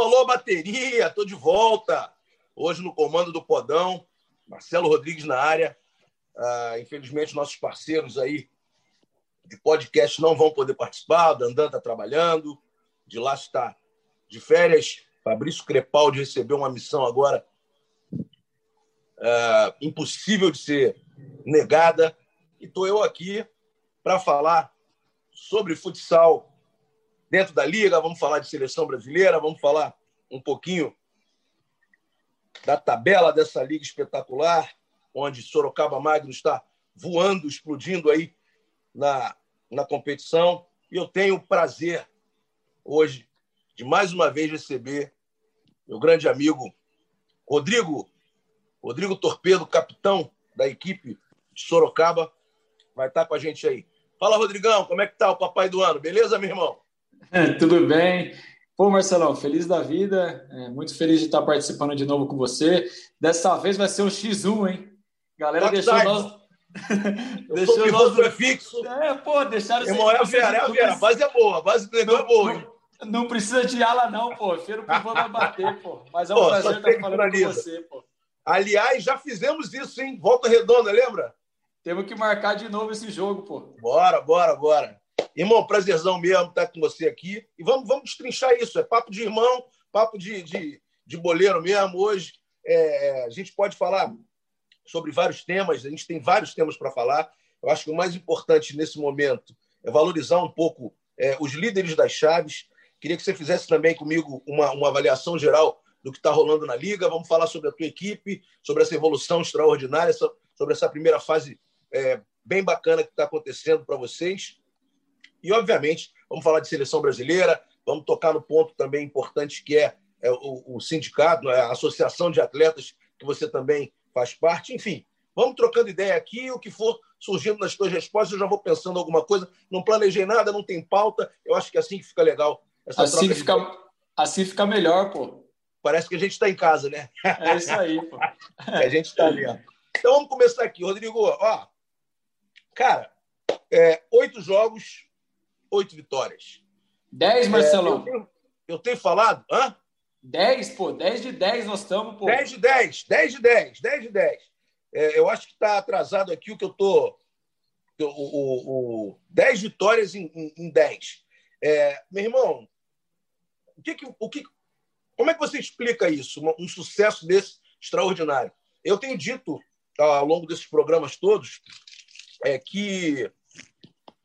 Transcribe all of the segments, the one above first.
Alô, bateria, tô de volta. Hoje no comando do Podão, Marcelo Rodrigues na área. Ah, infelizmente, nossos parceiros aí de podcast não vão poder participar. O Dandan está trabalhando, de lá está de férias. Fabrício Crepaldi recebeu uma missão agora ah, impossível de ser negada. E estou eu aqui para falar sobre futsal dentro da liga, vamos falar de seleção brasileira, vamos falar um pouquinho da tabela dessa liga espetacular, onde Sorocaba Magno está voando, explodindo aí na, na competição. E eu tenho o prazer hoje de mais uma vez receber meu grande amigo Rodrigo, Rodrigo Torpedo, capitão da equipe de Sorocaba, vai estar com a gente aí. Fala, Rodrigão, como é que tá o papai do ano? Beleza, meu irmão? Tudo bem. Pô, Marcelão, feliz da vida, é, muito feliz de estar participando de novo com você. Dessa vez vai ser um X1, hein? Galera, deixou nós. deixou nós. É fixo. É, pô, deixaram. Irmão, é a Vera, é a base é boa, a base do negócio é boa, hein? Não, precisa de ala, não, pô. Feiro o pivô vai bater, pô. Mas é um pô, prazer estar falando com você, pô. Aliás, já fizemos isso, hein? Volta redonda, lembra? Temos que marcar de novo esse jogo, pô. Bora, bora, bora. Irmão, prazerzão mesmo estar com você aqui. E vamos, vamos destrinchar isso. É papo de irmão, papo de, de, de boleiro mesmo. Hoje é, a gente pode falar sobre vários temas, a gente tem vários temas para falar. Eu acho que o mais importante nesse momento é valorizar um pouco é, os líderes das chaves. Queria que você fizesse também comigo uma, uma avaliação geral do que está rolando na Liga. Vamos falar sobre a tua equipe, sobre essa evolução extraordinária, sobre essa primeira fase é, bem bacana que está acontecendo para vocês. E, obviamente, vamos falar de seleção brasileira, vamos tocar no ponto também importante que é, é o, o, sindicato, é a associação de atletas, que você também faz parte. Enfim, vamos trocando ideia aqui, o que for surgindo nas tuas respostas, eu já vou pensando alguma coisa. Não planejei nada, não tem pauta. Eu acho que é assim que fica legal. assim, fica, assim fica melhor, pô. Parece que a gente está em casa, né? É isso aí, pô. a gente está ali. Ó. Então vamos começar aqui. Rodrigo, ó, cara, é, oito jogos, oito vitórias. Dez, Marcelão. É, eu, tenho, eu, tenho, falado. Hã? Dez, pô. Dez de dez nós estamos, pô. Dez de dez. Dez de dez. Dez de dez. É, eu acho que está atrasado aqui o que eu tô. O, o, o, dez vitórias em, em, em dez. É, meu irmão, o que, que, o que, como é que você explica isso? Um, um sucesso desse extraordinário? Eu tenho dito ao longo desses programas todos é que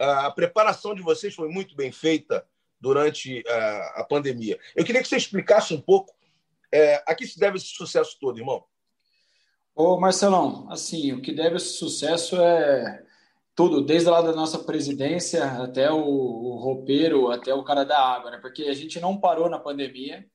a preparação de vocês foi muito bem feita durante a, a pandemia. Eu queria que você explicasse um pouco é, a que se deve esse sucesso todo, irmão. Ô, Marcelão, assim, o que deve esse sucesso é tudo, desde lá da nossa presidência até o, o roupeiro, até o cara da água, né? Porque a gente não parou na pandemia,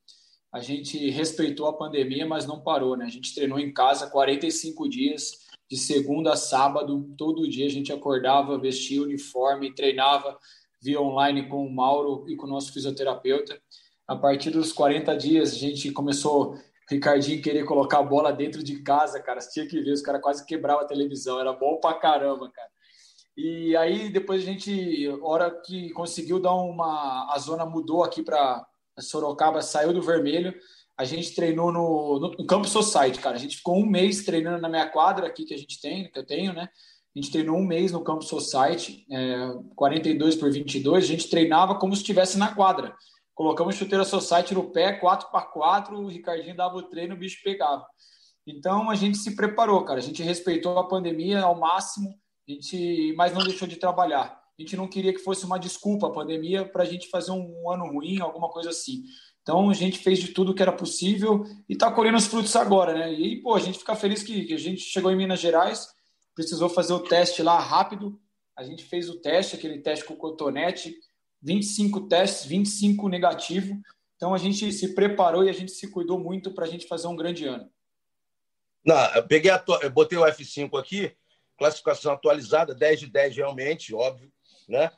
a gente respeitou a pandemia, mas não parou, né? A gente treinou em casa 45 dias, de segunda a sábado, todo dia a gente acordava, vestia uniforme, treinava via online com o Mauro e com o nosso fisioterapeuta. A partir dos 40 dias, a gente começou, Ricardinho querer colocar a bola dentro de casa, cara. Você tinha que ver, os caras quase quebravam a televisão, era bom pra caramba, cara. E aí, depois a gente, hora que conseguiu dar uma. A zona mudou aqui para Sorocaba, saiu do vermelho a gente treinou no, no, no Campo Society, cara. A gente ficou um mês treinando na minha quadra aqui que a gente tem, que eu tenho, né? A gente treinou um mês no Campo Society, é, 42 por 22. A gente treinava como se estivesse na quadra. Colocamos chuteira Society no pé, 4 para 4 o Ricardinho dava o treino, o bicho pegava. Então a gente se preparou, cara. A gente respeitou a pandemia ao máximo, a gente, mas não deixou de trabalhar. A gente não queria que fosse uma desculpa a pandemia para a gente fazer um ano ruim, alguma coisa assim. Então a gente fez de tudo que era possível e está colhendo os frutos agora, né? E pô, a gente fica feliz que, que, a gente chegou em Minas Gerais, precisou fazer o teste lá rápido. A gente fez o teste, aquele teste com o cotonete, 25 testes, 25 negativo. Então a gente se preparou e a gente se cuidou muito para a gente fazer um grande ano. Não, eu peguei a, eu botei o F5 aqui, classificação atualizada, 10 de 10 realmente, óbvio, né?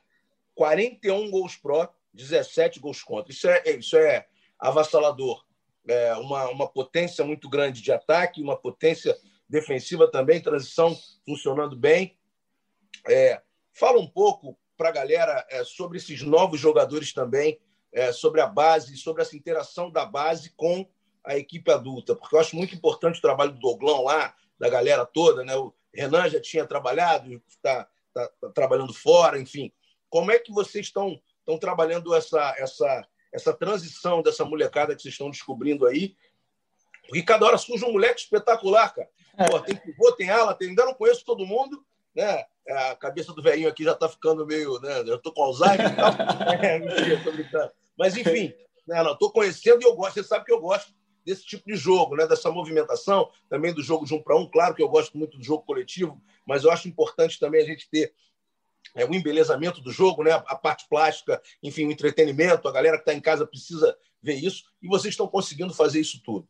41 gols pró, 17 gols contra. Isso é, isso é avassalador. É uma, uma potência muito grande de ataque, uma potência defensiva também, transição funcionando bem. É, fala um pouco para a galera é, sobre esses novos jogadores também é, sobre a base, sobre essa interação da base com a equipe adulta, porque eu acho muito importante o trabalho do Doglão lá, da galera toda, né? O Renan já tinha trabalhado, está tá, tá trabalhando fora, enfim. Como é que vocês estão, estão trabalhando essa, essa, essa transição dessa molecada que vocês estão descobrindo aí? Porque cada hora surge um moleque espetacular, cara. Pô, tem pivô, tem ala, tem... ainda não conheço todo mundo, né? A cabeça do velhinho aqui já está ficando meio, né? Eu estou com Alzheimer e tal. É, mentira, tô brincando. Mas, enfim, né? não, estou conhecendo e eu gosto. Você sabe que eu gosto desse tipo de jogo, né? dessa movimentação, também do jogo de um para um. Claro que eu gosto muito do jogo coletivo, mas eu acho importante também a gente ter é, o embelezamento do jogo, né? a parte plástica, enfim, o entretenimento. A galera que está em casa precisa ver isso e vocês estão conseguindo fazer isso tudo.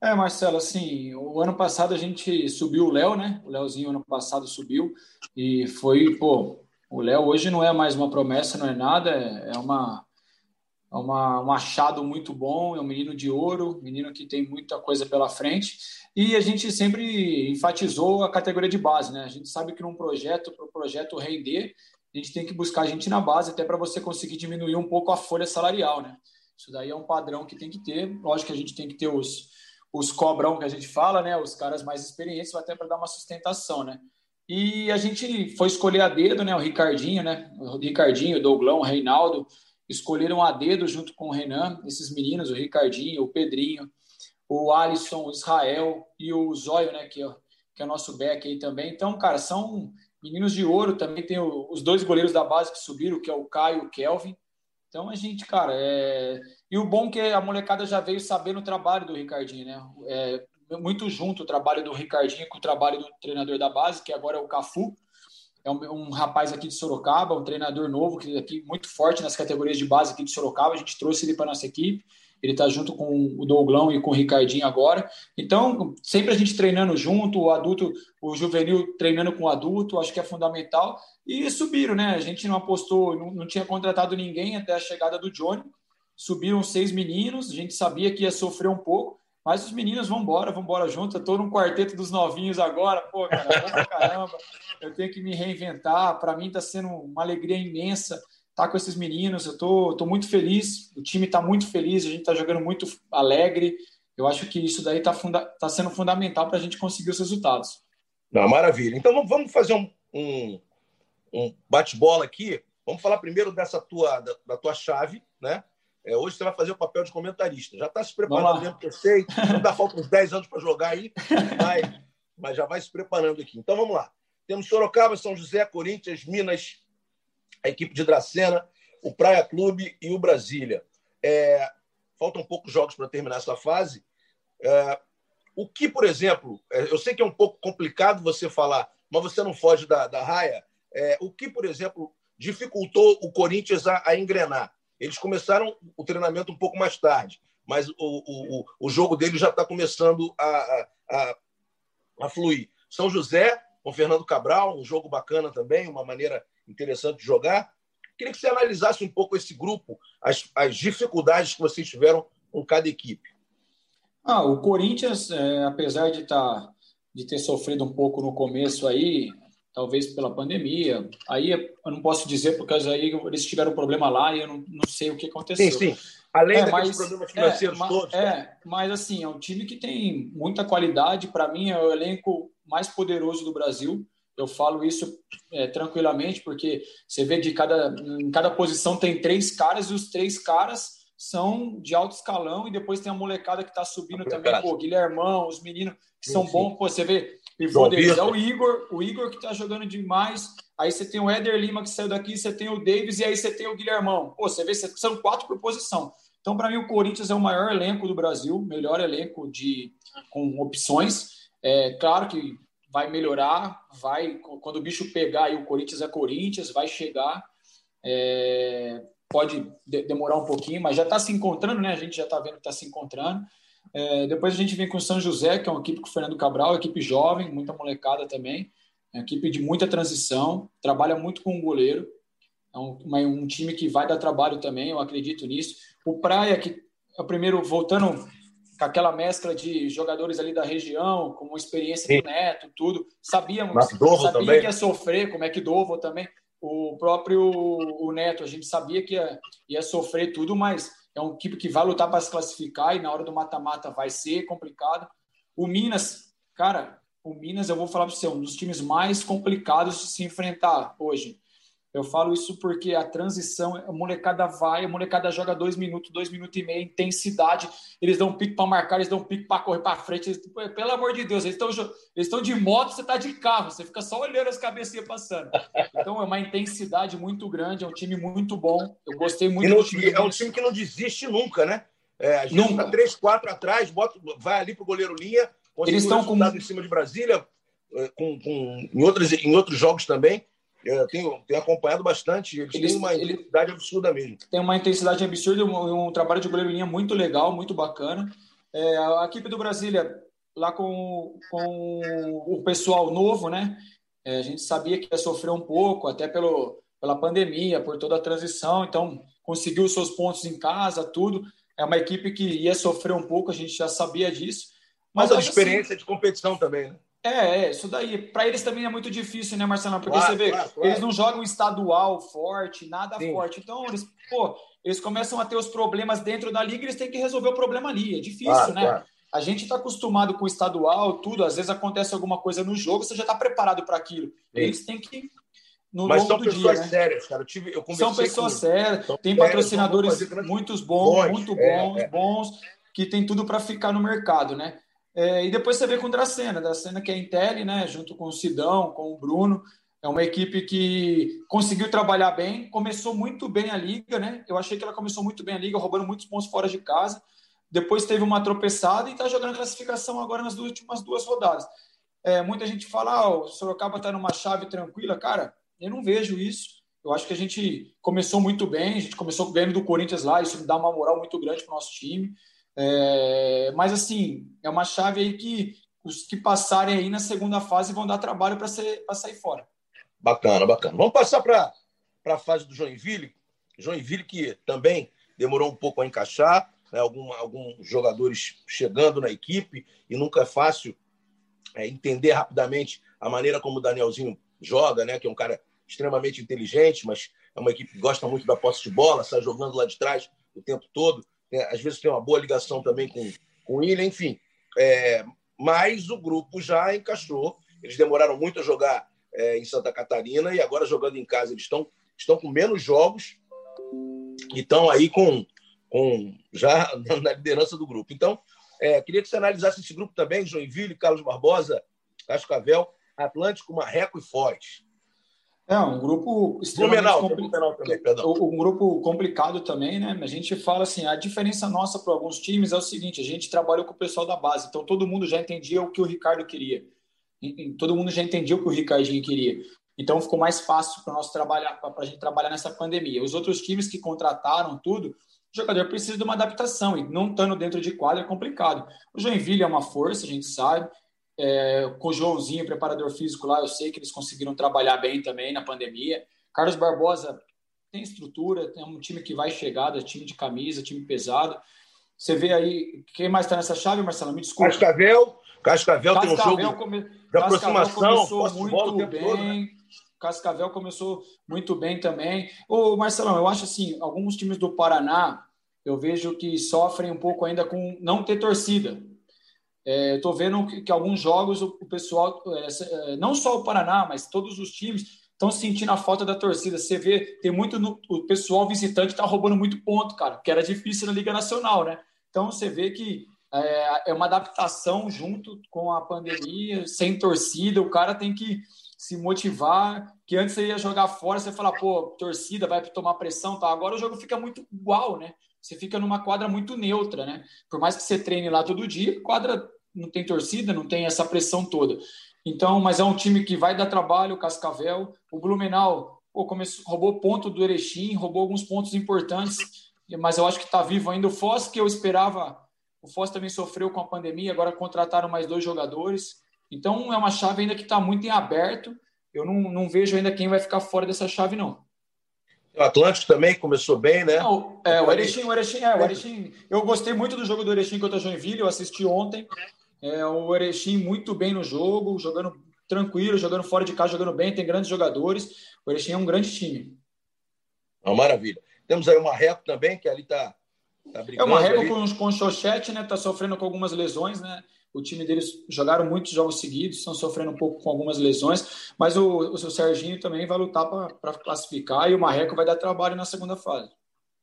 É, Marcelo, assim, o ano passado a gente subiu o Léo, né? O Léozinho ano passado subiu e foi, pô, o Léo hoje não é mais uma promessa, não é nada, é uma é uma, um achado muito bom, é um menino de ouro, menino que tem muita coisa pela frente. E a gente sempre enfatizou a categoria de base, né? A gente sabe que num projeto, para o projeto render, a gente tem que buscar gente na base, até para você conseguir diminuir um pouco a folha salarial, né? Isso daí é um padrão que tem que ter. Lógico que a gente tem que ter os, os cobrão que a gente fala, né? Os caras mais experientes, até para dar uma sustentação, né? E a gente foi escolher a dedo, né? O Ricardinho, né? O Ricardinho, o Douglão, o Reinaldo, escolheram a dedo junto com o Renan, esses meninos, o Ricardinho, o Pedrinho, o Alisson, o Israel e o Zóio, né, que é, que é nosso back aí também. Então, cara, são meninos de ouro. Também tem o, os dois goleiros da base que subiram, que é o Caio e o Kelvin. Então, a gente, cara, é... E o bom é que a molecada já veio sabendo o trabalho do Ricardinho, né? É muito junto o trabalho do Ricardinho com o trabalho do treinador da base, que agora é o Cafu é um, um, rapaz aqui de Sorocaba, um treinador novo, que é aqui muito forte nas categorias de base aqui de Sorocaba. A gente trouxe ele para nossa equipe. Ele está junto com o Douglão e com o Ricardinho agora. Então, sempre a gente treinando junto, o adulto, o juvenil treinando com o adulto, acho que é fundamental. E subiram, né? A gente não apostou, não, não tinha contratado ninguém até a chegada do Johnny. Subiram seis meninos, a gente sabia que ia sofrer um pouco, mas os meninos vão embora, vão embora junto. Eu tô num quarteto dos novinhos agora, pô, cara, caramba. Eu tenho que me reinventar. Para mim está sendo uma alegria imensa tá com esses meninos. Eu tô, tô muito feliz. O time está muito feliz. A gente está jogando muito alegre. Eu acho que isso daí está funda tá sendo fundamental para a gente conseguir os resultados. Não, maravilha. Então vamos fazer um, um, um bate-bola aqui. Vamos falar primeiro dessa tua da, da tua chave, né? É, hoje você vai fazer o papel de comentarista. Já está se preparando mesmo, que eu sei. Não dá falta uns 10 anos para jogar aí, mas, mas, já vai se preparando aqui. Então vamos lá. Temos Sorocaba, São José, Corinthians, Minas, a equipe de Dracena, o Praia Clube e o Brasília. É, faltam poucos jogos para terminar essa fase. É, o que, por exemplo, é, eu sei que é um pouco complicado você falar, mas você não foge da, da raia. É, o que, por exemplo, dificultou o Corinthians a, a engrenar? Eles começaram o treinamento um pouco mais tarde, mas o, o, o jogo dele já está começando a, a, a, fluir. São José, com Fernando Cabral, um jogo bacana também, uma maneira interessante de jogar. Queria que você analisasse um pouco esse grupo, as, as dificuldades que vocês tiveram com cada equipe. Ah, o Corinthians, é, apesar de, tá, de ter sofrido um pouco no começo aí, talvez pela pandemia. Aí eu não posso dizer, porque aí eles tiveram um problema lá e eu não, não sei o que aconteceu. Sim, sim. Além é, mas, problemas financeiros é, todos. É, mas assim, é um time que tem muita qualidade. Para mim, é o elenco mais poderoso do Brasil. Eu falo isso é, tranquilamente, porque você vê de cada, em cada posição tem três caras e os três caras são de alto escalão e depois tem a molecada que está subindo também, pô, Guilhermão, os meninos que sim, são bons, pô, você vê pivô deles é o Igor, o Igor que está jogando demais. Aí você tem o Éder Lima que saiu daqui, você tem o Davis e aí você tem o Guilhermão. Pô, você vê, são quatro por posição. Então, para mim, o Corinthians é o maior elenco do Brasil, melhor elenco de com opções. É claro que vai melhorar, vai quando o bicho pegar aí o Corinthians é Corinthians, vai chegar. É, pode de, demorar um pouquinho, mas já está se encontrando, né? A gente já está vendo que está se encontrando. É, depois a gente vem com o São José, que é uma equipe com o Fernando Cabral, equipe jovem, muita molecada também, é equipe de muita transição, trabalha muito com o goleiro, é um, um time que vai dar trabalho também, eu acredito nisso. O Praia, que é o primeiro, voltando com aquela mescla de jogadores ali da região, com uma experiência Sim. do Neto, tudo, sabíamos, sabia também. que ia sofrer, como é que Dovo também. O próprio o Neto, a gente sabia que ia, ia sofrer tudo, mas é uma equipe que vai lutar para se classificar e na hora do mata-mata vai ser complicado. O Minas, cara, o Minas, eu vou falar para você, é um dos times mais complicados de se enfrentar hoje. Eu falo isso porque a transição, a molecada vai, a molecada joga dois minutos, dois minutos e meio, intensidade. Eles dão um pique para marcar, eles dão um pique para correr para frente. Eles, pelo amor de Deus, eles estão de moto, você está de carro, você fica só olhando as cabecinhas passando. Então é uma intensidade muito grande, é um time muito bom. Eu gostei muito não, do time. É um time que não desiste nunca, né? É, a gente está 3, 4 atrás, bota, vai ali para o goleiro linha, eles estão com em cima de Brasília, é, com, com, em, outros, em outros jogos também. Eu tenho, tenho acompanhado bastante. Eles, eles têm uma ele, intensidade absurda mesmo. Tem uma intensidade absurda e um, um, trabalho de goleiro linha muito legal, muito bacana. É, a equipe do Brasília, lá com, com o pessoal novo, né? É, a gente sabia que ia sofrer um pouco, até pelo, pela pandemia, por toda a transição. Então, conseguiu os seus pontos em casa, tudo. É uma equipe que ia sofrer um pouco, a gente já sabia disso. Mas a experiência assim, de competição também, né? É, é, isso daí. Para eles também é muito difícil, né, Marcelo? Porque claro, você vê, claro, claro. eles não jogam estadual forte, nada Sim. forte. Então, eles, pô, eles começam a ter os problemas dentro da liga, eles têm que resolver o problema ali. É difícil, né? A gente está acostumado com o estadual, tudo. Às vezes acontece alguma coisa no jogo, você já está preparado para aquilo. Sim. Eles têm que no Mas são pessoas dia, né? sérias, cara. Eu tive, eu são pessoas com... sérias, tem patrocinadores muitos bons, bons, muito bons, é, é. bons, que tem tudo para ficar no mercado, né? É, e depois você vê com o Dracena, Dracena que é Intel, né, junto com o Sidão, com o Bruno, é uma equipe que conseguiu trabalhar bem, começou muito bem a liga, né? Eu achei que ela começou muito bem a liga, roubando muitos pontos fora de casa. Depois teve uma tropeçada e está jogando classificação agora nas últimas duas rodadas. É, muita gente fala, ah, o Sorocaba está numa chave tranquila. Cara, eu não vejo isso. Eu acho que a gente começou muito bem, a gente começou ganhando do Corinthians lá, isso dá uma moral muito grande para o nosso time. É, mas, assim, é uma chave aí que os que passarem aí na segunda fase vão dar trabalho para sair fora. Bacana, bacana. Vamos passar para a fase do Joinville. Joinville que também demorou um pouco a encaixar, né? Algum, alguns jogadores chegando na equipe e nunca é fácil é, entender rapidamente a maneira como o Danielzinho joga, né? que é um cara extremamente inteligente, mas é uma equipe que gosta muito da posse de bola, sai jogando lá de trás o tempo todo é, às vezes tem uma boa ligação também com, com o William, enfim. É, mas o grupo já encaixou. Eles demoraram muito a jogar é, em Santa Catarina e agora jogando em casa eles estão, estão com menos jogos e estão aí com, com já na liderança do grupo. Então, é, queria que você analisasse esse grupo também, Joinville, Carlos Barbosa, Cascavel, Atlântico, Marreco e Foz. É um grupo extremamente complicado. Um grupo complicado também, né? A gente fala assim, a diferença nossa para alguns times é o seguinte: a gente trabalhou com o pessoal da base, então todo mundo já entendia o que o Ricardo queria. Todo mundo já entendia o que o Ricardinho queria. Então ficou mais fácil para nós trabalhar, para a gente trabalhar nessa pandemia. Os outros times que contrataram tudo, o jogador precisa de uma adaptação e não estando dentro de quadra é complicado. O Joinville é uma força, a gente sabe. É, com o Joãozinho, preparador físico lá, eu sei que eles conseguiram trabalhar bem também na pandemia. Carlos Barbosa tem estrutura, tem um time que vai chegar, é time de camisa, time pesado. Você vê aí, quem mais está nessa chave, Marcelo? Me desculpa. Cascavel, Cascavel, Cascavel tem um jogo come... de aproximação, começou muito bem. Todo, né? Cascavel começou muito bem também. Ô, Marcelão, eu acho assim, alguns times do Paraná, eu vejo que sofrem um pouco ainda com não ter torcida. É, Estou vendo que, que, alguns jogos o, o pessoal, é, é, não só o Paraná, mas todos os times estão sentindo a falta da torcida. Você vê, tem muito no, o pessoal visitante está roubando muito ponto, cara, que era difícil na Liga Nacional, né? Então você vê que é, é, uma adaptação junto com a pandemia, sem torcida, o cara tem que se motivar. Que antes você ia jogar fora, você fala, pô, torcida vai tomar pressão, tá? Agora o jogo fica muito igual, né? Você fica numa quadra muito neutra, né? Por mais que você treine lá todo dia, quadra não tem torcida, não tem essa pressão toda. Então, mas é um time que vai dar trabalho, o Cascavel. O Blumenau pô, começou, roubou ponto do Erechim, roubou alguns pontos importantes, mas eu acho que está vivo ainda. O Foz, que eu esperava, o Foz também sofreu com a pandemia, agora contrataram mais dois jogadores. Então, é uma chave ainda que está muito em aberto. Eu não, não vejo ainda quem vai ficar fora dessa chave, não. O Atlântico também começou bem, né? Não, é, o Erechim, o Erechim, é, o Erechim. Eu gostei muito do jogo do Erechim contra Joinville, eu assisti ontem. É, o Erechim muito bem no jogo, jogando tranquilo, jogando fora de casa, jogando bem, tem grandes jogadores. O Erechim é um grande time. Uma maravilha. Temos aí o Marreco também, que ali está tá brigando. É o Marreco com, com o Xochete, né? Está sofrendo com algumas lesões, né? O time deles jogaram muitos jogos seguidos, estão sofrendo um pouco com algumas lesões, mas o, o seu Serginho também vai lutar para classificar e o Marreco vai dar trabalho na segunda fase.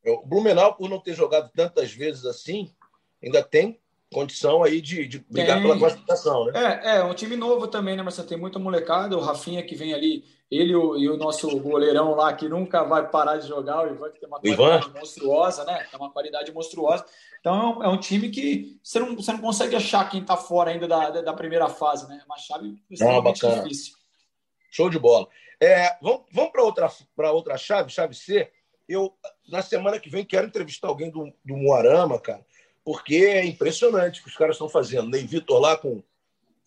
O Blumenau, por não ter jogado tantas vezes assim, ainda tem condição aí de, de brigar tem. pela classificação, né? É, é, um time novo também, né, Marcelo? Tem muita molecada, o Rafinha que vem ali, ele o, e o nosso goleirão lá, que nunca vai parar de jogar, o Ivan, que tem uma qualidade Ivan. monstruosa, né? Tem uma qualidade monstruosa. Então é um, é time que você não, você não consegue achar quem está fora ainda da, da primeira fase, né? É uma chave extremamente ah, difícil. Show de bola. É, vamos vamos para outra, outra chave, chave C. Eu, na semana que vem, quero entrevistar alguém do, do Moarama, cara porque é impressionante o que os caras estão fazendo. Ney Vitor lá com.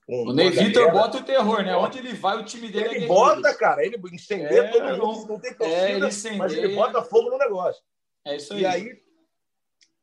com o Ney Vitor bota o terror, né? Onde ele vai, o time dele ele é bota, cara, ele incendeia é, todo mundo, não tem torcida, é, mas ele bota fogo no negócio. É isso aí. E aí,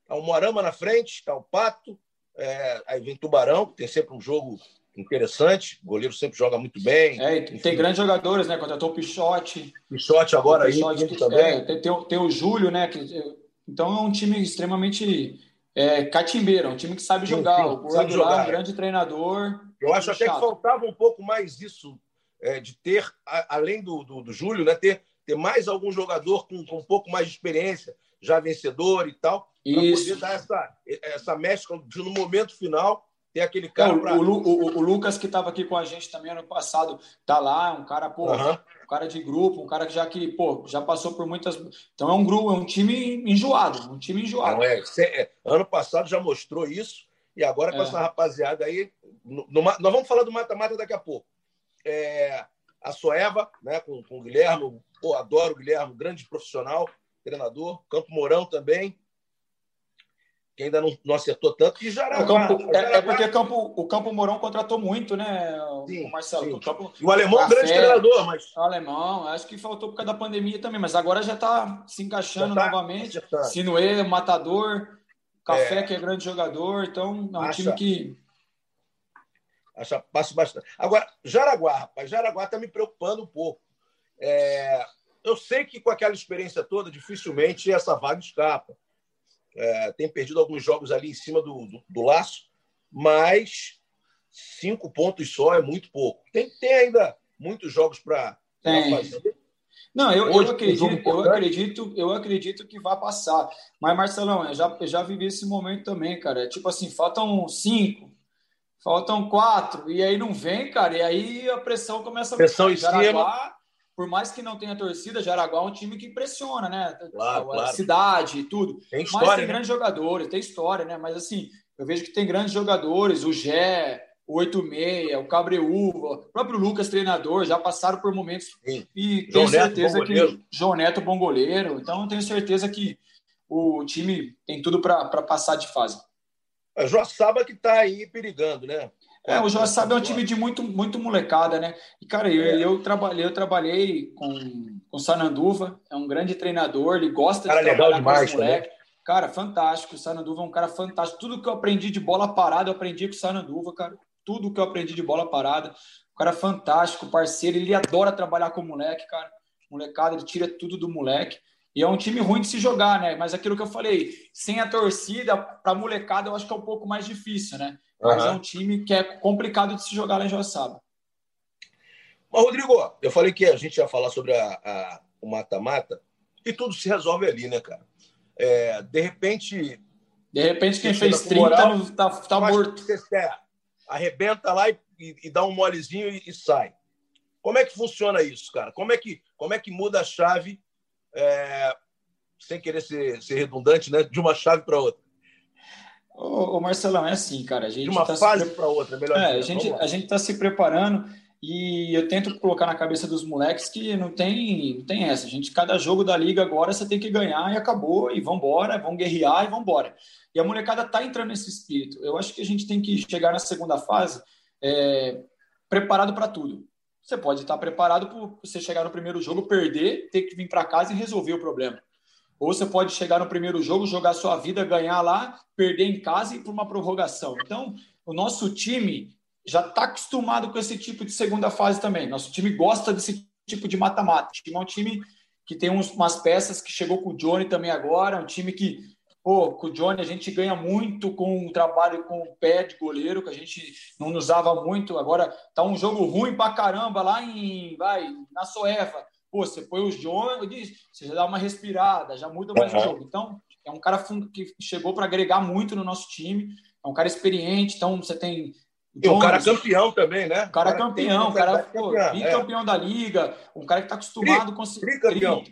tá o Moarama na frente, está o Pato, é, aí vem Tubarão, que tem sempre um jogo interessante, o goleiro sempre joga muito bem. É, tem grandes jogadores, né? Contratou o Pichote. Pichote agora aí também. É, tem, tem, tem, o Júlio, né? Que, então é um time extremamente é, catimbeiro, é um time que sabe jogar. Sim, sim, o sabe jogar. Lá, um grande treinador. Eu acho até chato. que faltava um pouco mais isso, é, de ter, a, além do, do, do, Júlio, né, ter, ter mais algum jogador com, com um pouco mais de experiência, já vencedor e tal, para poder dar essa, essa mescla no momento final ter aquele cara. pra... o, o, o, Lucas, que estava aqui com a gente também ano passado, tá lá, um cara, pô, uhum. um cara de grupo, um cara que já que, pô, já passou por muitas. Então é um grupo, é um time enjoado, um time enjoado. Não, é, é, ano passado já mostrou isso, e agora com é. essa rapaziada aí. No, no, nós vamos falar do mata-mata daqui a pouco. É, a Soeva, né, com, com o Guilherme, pô, adoro o Guilherme, grande profissional, treinador. Campo Mourão também, que ainda não, não acertou tanto, e Jaraguá. Campo, Jaraguá... É, é, porque campo, o Campo Mourão contratou muito, né, sim, o Marcelo? Sim. O, campo, o alemão é um grande treinador, mas. O alemão, acho que faltou por causa da pandemia também, mas agora já está se encaixando tá novamente. Sinuê, Matador, Café, é. que é grande jogador, então é um Acha... time que. Acha, passa bastante. Agora, Jaraguá, rapaz, Jaraguá está me preocupando um pouco. É, eu sei que com aquela experiência toda, dificilmente essa vaga escapa é, tem perdido alguns jogos ali em cima do, do, do, laço, mas cinco pontos só é muito pouco. Tem, tem ainda muitos jogos para fazer. Não, eu, Hoje, eu, acredito, eu, acredito, eu acredito que vai passar. Mas, Marcelão, eu já, eu já vivi esse momento também, cara. É tipo assim, faltam cinco, faltam quatro, e aí não vem, cara, e aí a pressão começa a pressão em cima por mais que não tenha torcida, Jaraguá é um time que impressiona, né? Claro, a claro. cidade e tudo. Tem história, Mas tem né? grandes jogadores, tem história, né? Mas assim, eu vejo que tem grandes jogadores, o Gé, o 86, o Cabreúva, o próprio Lucas, treinador, já passaram por momentos. Sim. E tenho certeza Neto, que. João Neto, bom goleiro. Então, eu tenho certeza que o time tem tudo para passar de fase. A Joaçaba que está aí perigando, né? É, o Joaçaba é um time de muito, muito molecada, né? E, cara, eu, é. eu trabalhei, eu trabalhei com, com o Sananduva, é um grande treinador, ele gosta cara, de trabalhar legal demais, com os moleques. Cara, fantástico. O Sananduva é um cara fantástico. Tudo que eu aprendi de bola parada, eu aprendi com o Sananduva, cara. Tudo que eu aprendi de bola parada. O cara é fantástico, parceiro. Ele adora trabalhar com o moleque, cara. Molecada, ele tira tudo do moleque. E é um time ruim de se jogar, né? Mas aquilo que eu falei, sem a torcida, para molecada, eu acho que é um pouco mais difícil, né? Mas uhum. é um time que é complicado de se jogar lá em Joaçaba. Mas, Rodrigo, eu falei que a gente ia falar sobre a, a o mata-mata e tudo se resolve ali, né, cara? É, de repente. De repente, quem fez 30 moral, tá, tá morto. Você arrebenta lá e, e, e, dá um molezinho e, e, sai. Como é que funciona isso, cara? Como é que, como é que muda a chave, é, sem querer ser, ser redundante, né? De uma chave para outra? Ô, ô, Marcelão, é assim, cara. A gente de uma tá fase para outra, melhor é, a gente A gente está se preparando e eu tento colocar na cabeça dos moleques que não tem, não tem essa. A gente, cada jogo da liga agora você tem que ganhar e acabou, e vambora, vão guerrear e vambora. E a molecada tá entrando nesse espírito. Eu acho que a gente tem que chegar na segunda fase é, preparado para tudo. Você pode estar preparado para você chegar no primeiro jogo, perder, ter que vir para casa e resolver o problema. Ou você pode chegar no primeiro jogo, jogar sua vida, ganhar lá, perder em casa e ir para uma prorrogação. Então, o nosso time já está acostumado com esse tipo de segunda fase também. Nosso time gosta desse tipo de mata-mata. É um time que tem uns, umas peças que chegou com o Johnny também agora, um time que, pô, com o Johnny a gente ganha muito com o trabalho com o pé de goleiro, que a gente não usava muito. Agora tá um jogo ruim pra caramba lá em, vai, na Soeva. Pô, você põe os Johnny, você já dá uma respirada, já muda mais uhum. o jogo. Então, é um cara que chegou para agregar muito no nosso time, é um cara experiente, então você tem e um cara campeão também, né? Um cara, cara campeão, um cara pô, é. bicampeão é. da liga, um cara que está acostumado com tricampeão.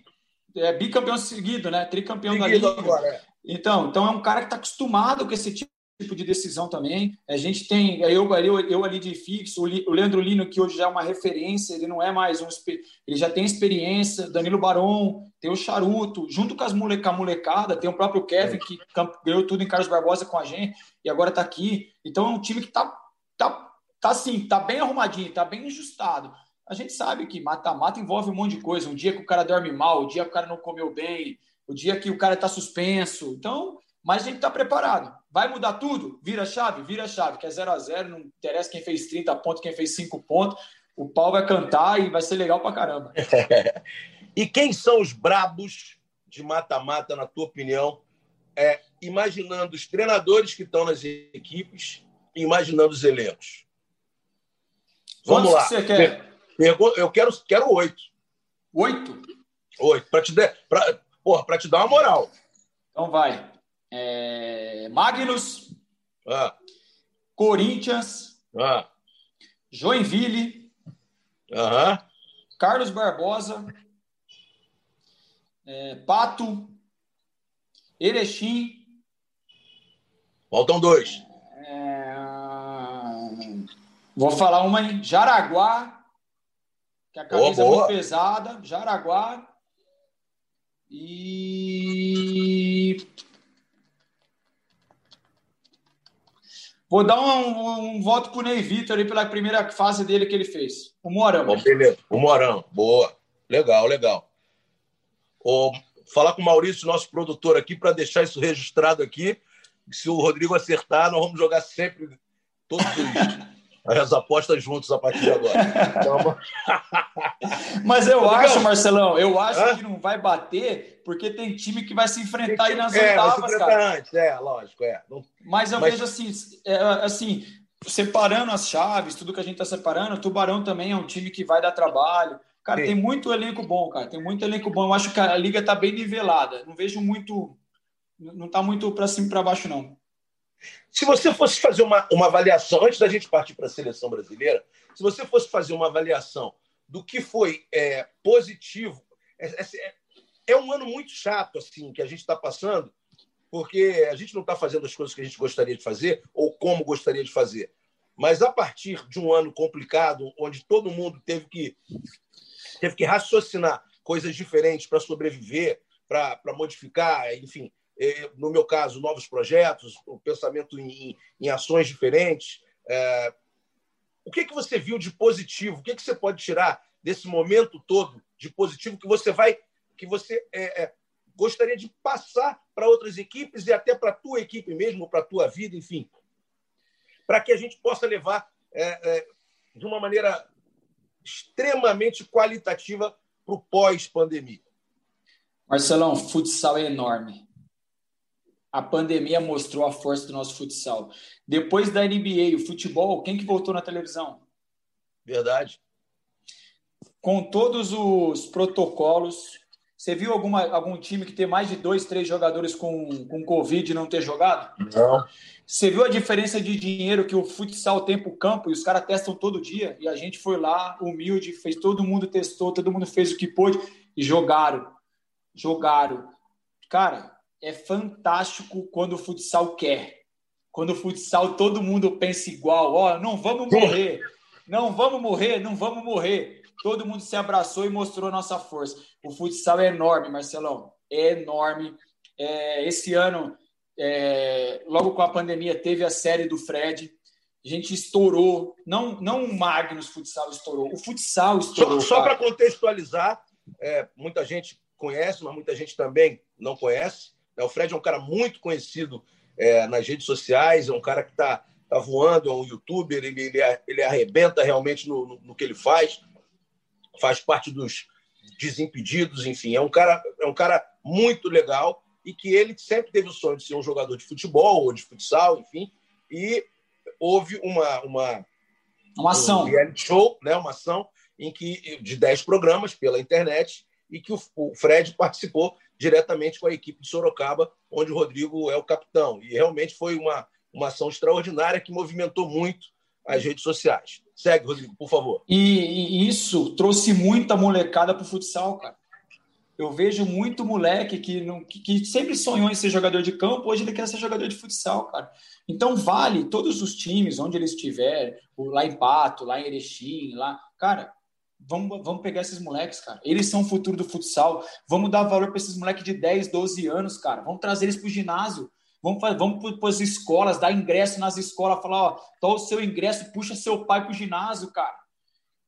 É, bicampeão seguido, né? Tricampeão seguido da liga. Agora, é. Então, então é um cara que está acostumado com esse tipo de decisão também. A gente tem eu, eu, eu ali de fixo, o Leandro Lino, que hoje já é uma referência, ele não é mais um. Ele já tem experiência, Danilo Baron, tem o Charuto, junto com, as mole, com a molecada, tem o próprio Kevin, que ganhou tudo em Carlos Barbosa com a gente e agora está aqui. Então é um time que está tá, tá assim, tá bem arrumadinho, tá bem ajustado. A gente sabe que mata-mata envolve um monte de coisa. Um dia que o cara dorme mal, o dia que o cara não comeu bem, o dia que o cara tá suspenso. Então, mas a gente tá preparado. Vai mudar tudo? Vira chave? Vira chave, que é 0 a 0 não interessa quem fez 30 pontos, quem fez 5 pontos. O pau vai cantar e vai ser legal pra caramba. e quem são os brabos de mata-mata, na tua opinião? É, imaginando os treinadores que estão nas equipes imaginando os elencos. Vamos lá. você quer? Eu quero, quero oito. Oito? Oito. Para te, pra, porra, te dar uma moral. Então vai. É... Magnus. Ah. Corinthians. Ah. Joinville. Aham. Carlos Barbosa. É... Pato. Erechim. Faltam dois. Vou falar uma em Jaraguá, que a camisa boa, boa. é muito pesada. Jaraguá. E. Vou dar um, um voto para o Ney Vitor ali pela primeira fase dele que ele fez. O Morão. Bom, beleza. O Morão. Boa. Legal, legal. Vou falar com o Maurício, nosso produtor aqui, para deixar isso registrado aqui. Se o Rodrigo acertar, nós vamos jogar sempre todos os as apostas juntos a partir de agora. Então... Mas eu acho, Marcelão, eu acho Hã? que não vai bater, porque tem time que vai se enfrentar aí nas é, oitavas, cara. Antes, é, lógico, é. Não... Mas eu Mas... vejo assim, é, assim, separando as chaves, tudo que a gente está separando, o Tubarão também é um time que vai dar trabalho. Cara, Sim. tem muito elenco bom, cara. Tem muito elenco bom. Eu acho que a liga está bem nivelada. Não vejo muito. Não está muito para cima e para baixo, não. Se você fosse fazer uma, uma avaliação, antes da gente partir para a seleção brasileira, se você fosse fazer uma avaliação do que foi é, positivo, é, é, é, um ano muito chato assim que a gente está passando, porque a gente não está fazendo as coisas que a gente gostaria de fazer ou como gostaria de fazer. Mas a partir de um ano complicado, onde todo mundo teve que, teve que raciocinar coisas diferentes para sobreviver, para modificar, enfim, é, no meu caso, novos projetos, o pensamento em, em ações diferentes. É, o que, que você viu de positivo? O que, que você pode tirar desse momento todo de positivo que você vai, que você é, é, gostaria de passar para outras equipes e até para a tua equipe mesmo, para a tua vida, enfim, para que a gente possa levar é, é, de uma maneira extremamente qualitativa para o pós-pandemia. Marcelão, futsal é enorme a pandemia mostrou a força do nosso futsal. Depois da NBA, o futebol, quem que voltou na televisão? Verdade. Com todos os protocolos, você viu alguma, algum time que tem mais de dois, três jogadores com, com Covid e não ter jogado? Não. Você viu a diferença de dinheiro que o futsal tem para o campo e os caras testam todo dia? E a gente foi lá, humilde, fez todo mundo testou, todo mundo fez o que pôde e jogaram. Jogaram. Cara, é fantástico quando o futsal quer. Quando o futsal todo mundo pensa igual, ó, oh, não vamos morrer, não vamos morrer, não vamos morrer. Todo mundo se abraçou e mostrou a nossa força. O futsal é enorme, Marcelão, é enorme. É, esse ano, é, logo com a pandemia, teve a série do Fred. A gente estourou, não, não o Magnus Futsal estourou, o futsal estourou. Só, só para contextualizar, é, muita gente conhece, mas muita gente também não conhece. O Fred é um cara muito conhecido é, nas redes sociais, é um cara que está tá voando, é um youtuber, ele, ele, ele arrebenta realmente no, no, no, que ele faz, faz parte dos desimpedidos, enfim, é um cara, é um cara muito legal e que ele sempre teve o sonho de ser um jogador de futebol ou de futsal, enfim, e houve uma uma uma ação, um reality show, né, uma ação em que de 10 programas pela internet e que o, o Fred participou diretamente com a equipe de Sorocaba, onde o Rodrigo é o capitão. E realmente foi uma, uma ação extraordinária que movimentou muito as redes sociais. Segue, Rodrigo, por favor. E, e isso trouxe muita molecada para o futsal, cara. Eu vejo muito moleque que, não, que, que, sempre sonhou em ser jogador de campo, hoje ele quer ser jogador de futsal, cara. Então vale todos os times, onde ele estiver, lá em Pato, lá em Erechim, lá. Cara, Vamos, vamos pegar esses moleques, cara. Eles são o futuro do futsal. Vamos dar valor para esses moleques de 10, 12 anos, cara. Vamos trazer eles para o ginásio. Vamos, vamos para as escolas, dar ingresso nas escolas, falar, ó, tá o seu ingresso, puxa seu pai para o ginásio, cara.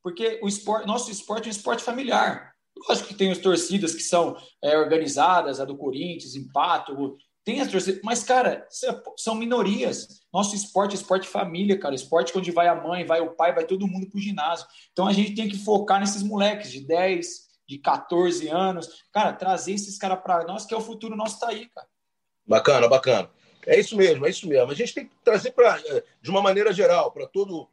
Porque o esporte, nosso esporte é um esporte familiar. Lógico que tem as torcidas que são é, organizadas, a do Corinthians, Empato, tem as torcidas, mas, cara, são minorias. Nosso esporte é esporte família, cara. Esporte onde vai a mãe, vai o pai, vai todo mundo pro ginásio. Então a gente tem que focar nesses moleques de 10, de 14 anos. Cara, trazer esses caras para nós, que é o futuro nosso tá aí, cara. Bacana, bacana. É isso mesmo, é isso mesmo. A gente tem que trazer para, eh, de uma maneira geral, para todo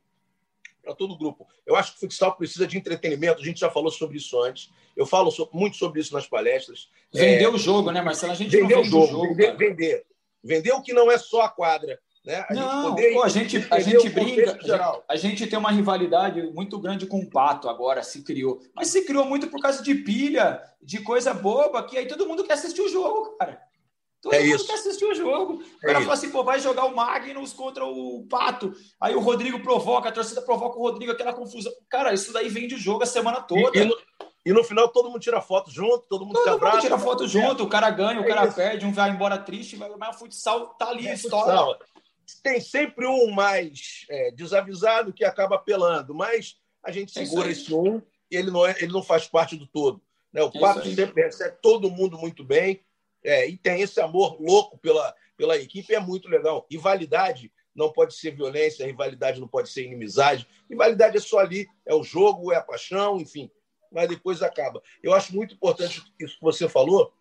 para todo o grupo. Eu acho que o futsal precisa de entretenimento, a gente já falou sobre isso antes. Eu falo muito sobre isso nas palestras. Vender é... o jogo, né, Marcelo? A gente vender não vende o jogo, jogo vender, vender, vender. o que não é só a quadra. Né? A não, gente poder, pô, a gente, a gente brinca, a gente, a gente tem uma rivalidade muito grande com o Pato agora, se criou. Mas se criou muito por causa de pilha, de coisa boba, que aí todo mundo quer assistir o jogo, cara. Todo é mundo isso. quer assistir o jogo. O é cara fala assim, pô, vai jogar o Magnus contra o Pato. Aí o Rodrigo provoca, a torcida provoca o Rodrigo, aquela confusão. Cara, isso daí vem de jogo a semana toda. E, e, no, e no, final todo mundo tira foto junto, todo mundo todo se abraça. Mundo tira foto junto, o cara ganha, o é cara perde, um vai embora triste, mas o futsal tá ali, é, história. Futsal. Tem sempre um mais é, desavisado que acaba apelando, mas a gente é segura esse um e ele não, é, ele não faz parte do todo. Né? O Pato sempre recebe todo mundo muito bem é, e tem esse amor louco pela, pela equipe, é muito legal. Rivalidade não pode ser violência, rivalidade não pode ser inimizade. Rivalidade é só ali, é o jogo, é a paixão, enfim. Mas depois acaba. Eu acho muito importante isso que você falou,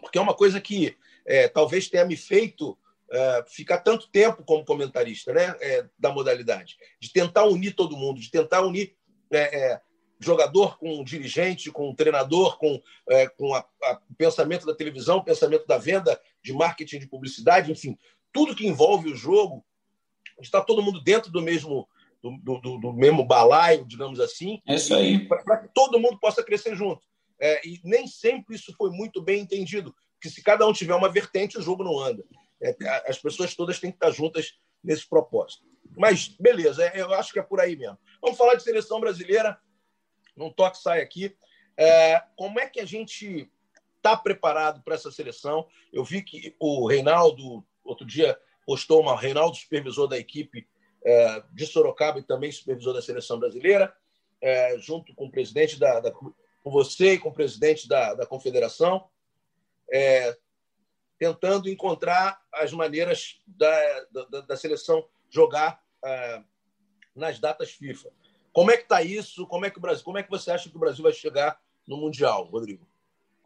porque é uma coisa que é, talvez tenha me feito é, ficar tanto tempo como comentarista né, é, da modalidade, de tentar unir todo mundo, de tentar unir é, é, jogador com dirigente, com treinador, com, é, com a, a, o pensamento da televisão, pensamento da venda, de marketing, de publicidade, enfim, tudo que envolve o jogo, está todo mundo dentro do mesmo do, do, do mesmo balaio, digamos assim. É isso aí. Para que todo mundo possa crescer junto. É, e nem sempre isso foi muito bem entendido, porque se cada um tiver uma vertente, o jogo não anda. É, as pessoas todas têm que estar juntas nesse propósito. Mas, beleza, é, eu acho que é por aí mesmo. Vamos falar de seleção brasileira num toque sai aqui. É, como é que a gente está preparado para essa seleção? Eu vi que o Reinaldo, outro dia, postou uma. Reinaldo, supervisor da equipe é, de Sorocaba e também supervisor da seleção brasileira, é, junto com o presidente da, da, com você e com o presidente da, da confederação, é, tentando encontrar as maneiras da, da, da seleção jogar é, nas datas FIFA. Como é que está isso? Como é que o Brasil? Como é que você acha que o Brasil vai chegar no mundial, Rodrigo?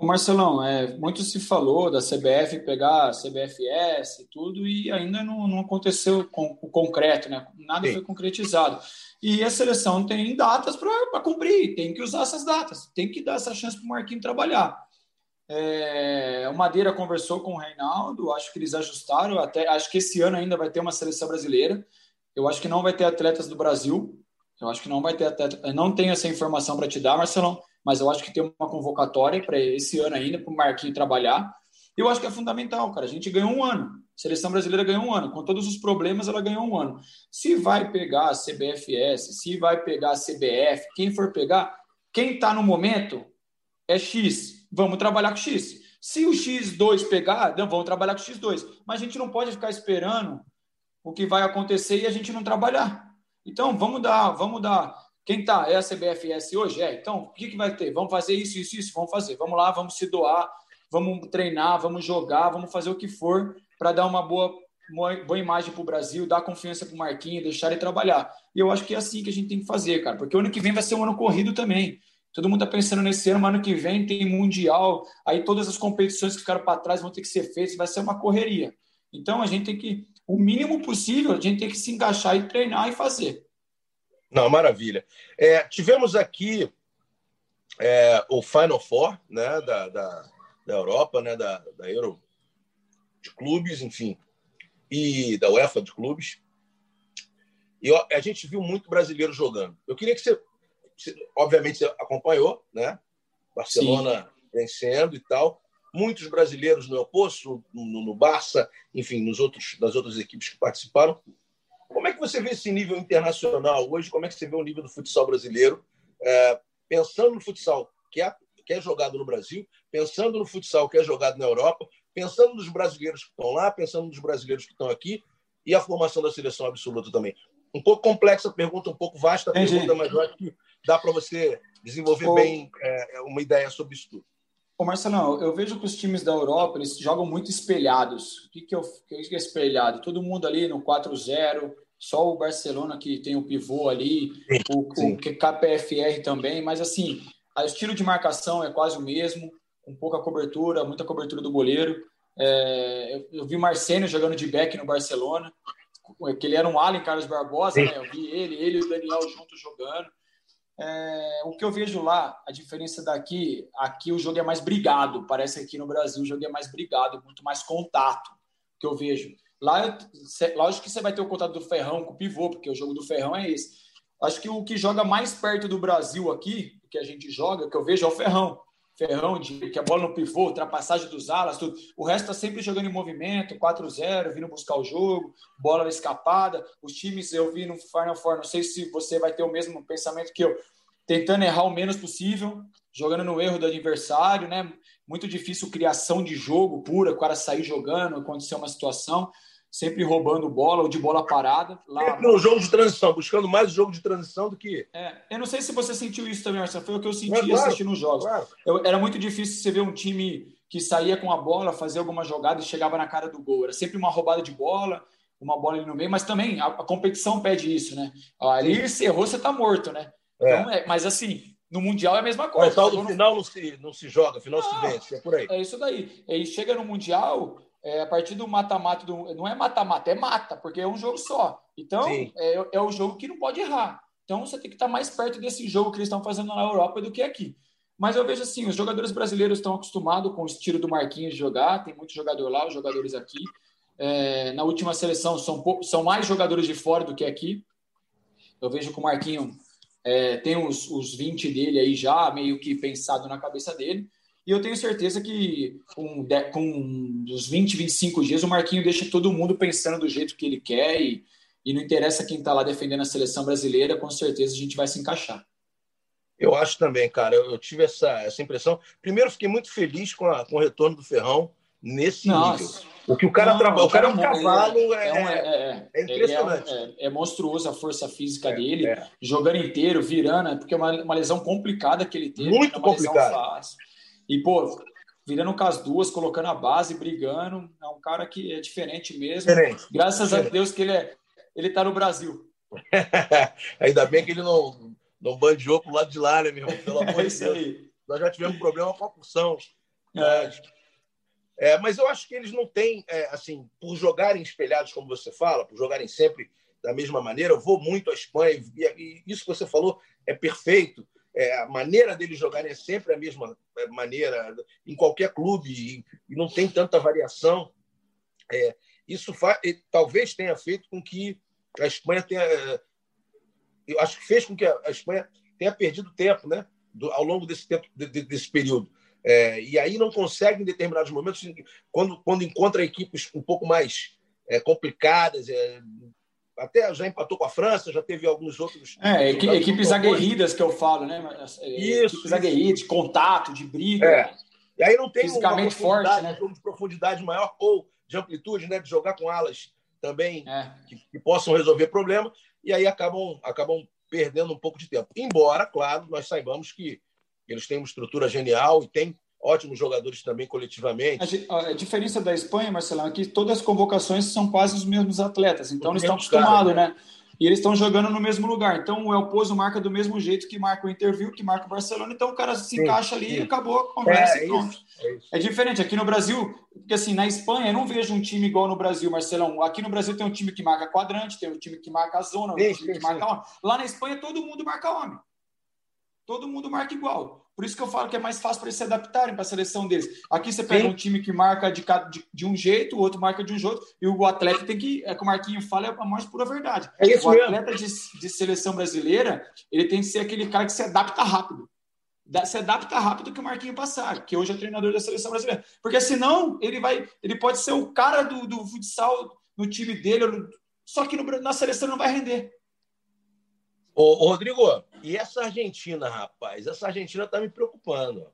Marcelão, é, muito se falou da CBF pegar a CBFS e tudo, e ainda não, não aconteceu com o concreto, né? Nada Sim. foi concretizado. E a seleção tem datas para cumprir, tem que usar essas datas, tem que dar essa chance para o Marquinhos trabalhar. É, o Madeira conversou com o Reinaldo, acho que eles ajustaram, até acho que esse ano ainda vai ter uma seleção brasileira. Eu acho que não vai ter atletas do Brasil, eu acho que não vai ter até. Não tenho essa informação para te dar, Marcelão, mas eu acho que tem uma convocatória para esse ano ainda, para o Marquinhos trabalhar. Eu acho que é fundamental, cara. A gente ganhou um ano. A seleção brasileira ganhou um ano. Com todos os problemas, ela ganhou um ano. Se vai pegar a CBFS, se vai pegar a CBF, quem for pegar, quem está no momento é X. Vamos trabalhar com X. Se o X2 pegar, não, vamos trabalhar com X2. Mas a gente não pode ficar esperando o que vai acontecer e a gente não trabalhar. Então, vamos dar, vamos dar. Quem está É a CBFS hoje? É. Então, o que, que vai ter? Vamos fazer isso, isso, isso? Vamos fazer. Vamos lá, vamos se doar, vamos treinar, vamos jogar, vamos fazer o que for para dar uma boa boa imagem para o Brasil, dar confiança para o Marquinhos, deixar ele trabalhar. E eu acho que é assim que a gente tem que fazer, cara, porque o ano que vem vai ser um ano corrido também. Todo mundo está pensando nesse ano, mas ano que vem tem Mundial, aí todas as competições que ficaram para trás vão ter que ser feitas, vai ser uma correria. Então a gente tem que, o mínimo possível, a gente tem que se encaixar e treinar e fazer. Não, maravilha. É, tivemos aqui é, o Final Four né, da, da, da Europa, né, da, da Euro de clubes, enfim, e da UEFA de clubes. E a gente viu muito brasileiro jogando. Eu queria que você, você obviamente, você acompanhou, né? Barcelona Sim. vencendo e tal. Muitos brasileiros no El Poço, no, no Barça, enfim, nos outros, nas outras equipes que participaram. Como é que você vê esse nível internacional hoje? Como é que você vê o nível do futsal brasileiro? É, pensando no futsal que é, que é jogado no Brasil, pensando no futsal que é jogado na Europa, pensando nos brasileiros que estão lá, pensando nos brasileiros que estão aqui e a formação da seleção absoluta também. Um pouco complexa a pergunta, um pouco vasta a pergunta, mas eu acho que dá para você desenvolver bem é, uma ideia sobre isso tudo. Ô Marcelão, eu vejo que os times da Europa eles jogam muito espelhados. O que, que, eu, que é espelhado? Todo mundo ali no 4-0, só o Barcelona que tem o pivô ali, o, sim. o KPFR também, mas assim, o estilo de marcação é quase o mesmo, com pouca cobertura, muita cobertura do goleiro. É, eu, eu, vi Marcelo jogando de back no Barcelona, que ele era um Allen Carlos Barbosa, né? Eu vi ele, ele e o Daniel juntos jogando. É, o que eu vejo lá, a diferença daqui, aqui o jogo é mais brigado. Parece que aqui no Brasil o jogo é mais brigado, muito mais contato que eu vejo. Lá, lógico que você vai ter o contato do Ferrão com o pivô, porque o jogo do Ferrão é esse. Acho que o que joga mais perto do Brasil aqui, que a gente joga, que eu vejo é o Ferrão. Ferrão, de, que a bola no pivô, ultrapassagem dos alas, tudo. O resto está sempre jogando em movimento, 4-0, vindo buscar o jogo, bola escapada. Os times, eu vi no Final Four, não sei se você vai ter o mesmo pensamento que eu, tentando errar o menos possível, jogando no erro do adversário, né? Muito difícil criação de jogo pura, o cara sair jogando, acontecer uma situação sempre roubando bola ou de bola parada. Lá... Sempre no jogo de transição, buscando mais jogo de transição do que. É, eu não sei se você sentiu isso também, Marcelo. Foi o que eu senti é, claro, assistindo os jogos. Claro. Eu, era muito difícil você ver um time que saía com a bola, fazia alguma jogada e chegava na cara do gol. Era sempre uma roubada de bola, uma bola ali no meio, mas também a, a competição pede isso, né? Ali você errou, você tá morto, né? É. Então, é, mas assim, no Mundial é a mesma coisa. O tal do final não se, não se joga, final se vence, é por aí. É isso daí. E chega no Mundial, é, a partir do mata-mata, não é mata-mata, é mata, porque é um jogo só. Então, é, é o jogo que não pode errar. Então, você tem que estar mais perto desse jogo que eles estão fazendo na Europa do que aqui. Mas eu vejo assim, os jogadores brasileiros estão acostumados com o estilo do Marquinhos de jogar, tem muito jogador lá, os jogadores aqui. É, na última seleção são, são mais jogadores de fora do que aqui. Eu vejo que o Marquinhos é, tem os, os 20 dele aí já meio que pensado na cabeça dele. E eu tenho certeza que com, com os 20, 25 dias, o Marquinho deixa todo mundo pensando do jeito que ele quer e, e não interessa quem está lá defendendo a seleção brasileira, com certeza a gente vai se encaixar. Eu acho também, cara. Eu, eu tive essa, essa impressão. Primeiro, fiquei muito feliz com, a, com o retorno do Ferrão nesse Nossa. nível. O que o cara trabalha, o cara é um cavalo, é, é, é, é impressionante. É, monstruoso a força física dele, jogando inteiro, virando, porque é uma, uma lesão complicada que ele teve. Muito complicada. E, pô, virando com as duas, colocando a base, brigando. É um cara que é diferente mesmo. Diferente. Graças diferente. a Deus que ele é, ele tá no Brasil. Ainda bem que ele não, não bandeou pro lado de lá, né, meu irmão? Pelo amor é de Deus. Aí. Nós já tivemos problema com a porção. É. É, mas eu acho que eles não têm, é, assim, por jogarem espelhados, como você fala, por jogarem sempre da mesma maneira. Eu vou muito à Espanha e, e isso que você falou é perfeito é, a maneira deles jogarem é sempre a mesma é, maneira em qualquer clube e, não tem tanta variação. É, isso talvez tenha feito com que a Espanha tenha. É, eu acho que fez com que a Espanha tenha perdido tempo né, do, ao longo desse tempo, de, de, desse período. É, e aí não consegue, em determinados momentos, quando, quando encontra equipes um pouco mais é, complicadas, é, até já empatou com a França, já teve alguns outros. É, equipes aguerridas que eu falo, né? É, isso. Equipes aguerridas, de contato, de briga. É. E aí não tem fisicamente forte, né? Um de profundidade maior ou de amplitude, né? De jogar com alas também é. que, que, possam resolver problema. E aí acabam, acabam perdendo um pouco de tempo. Embora, claro, nós saibamos que eles têm uma estrutura genial e têm ótimos jogadores também coletivamente. A, diferença da Espanha, Marcelão, é que todas as convocações são quase os mesmos atletas, então eles estão acostumados, né? E eles estão jogando no mesmo lugar. Então o El Pozo marca do mesmo jeito que marca o Interview, que marca o Barcelona. Então o cara se sim, encaixa ali sim. e acabou a conversa. É, é, isso, é, isso. é, diferente. Aqui no Brasil, porque assim, na Espanha eu não vejo um time igual no Brasil, Marcelão. Aqui no Brasil tem um time que marca quadrante, tem um time que marca a zona, um sim, time que marca homem. Lá na Espanha todo mundo marca homem. Todo mundo marca igual. Por isso que eu falo que é mais fácil para eles se adaptarem para a seleção deles. Aqui você pega Sim. um time que marca de, de, de, um jeito, o outro marca de um jeito, e o atleta tem que, é que o Marquinho fala, é a mais pura verdade. É isso o atleta de, de, seleção brasileira, ele tem que ser aquele cara que se adapta rápido. Se adapta rápido que o Marquinho passar, que hoje é treinador da seleção brasileira. Porque senão ele vai, ele pode ser o cara do, do futsal no time dele, só que no, na seleção não vai render. Ô, Rodrigo, e essa Argentina, rapaz? Essa Argentina tá me preocupando.